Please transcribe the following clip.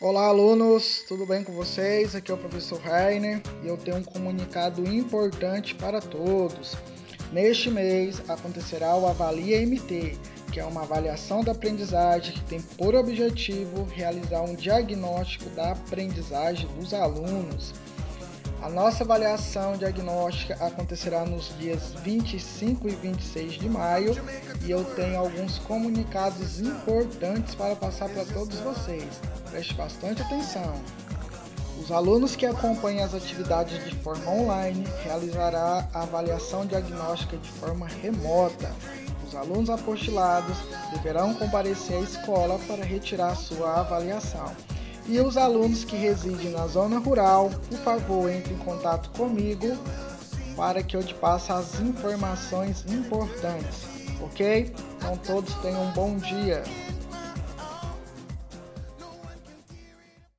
Olá, alunos, tudo bem com vocês? Aqui é o professor Rainer e eu tenho um comunicado importante para todos. Neste mês acontecerá o Avalia MT, que é uma avaliação da aprendizagem que tem por objetivo realizar um diagnóstico da aprendizagem dos alunos. A nossa avaliação diagnóstica acontecerá nos dias 25 e 26 de maio e eu tenho alguns comunicados importantes para passar para todos vocês. Preste bastante atenção. Os alunos que acompanham as atividades de forma online realizará a avaliação diagnóstica de forma remota. Os alunos apostilados deverão comparecer à escola para retirar sua avaliação. E os alunos que residem na zona rural, por favor, entre em contato comigo para que eu te passe as informações importantes, ok? Então todos tenham um bom dia.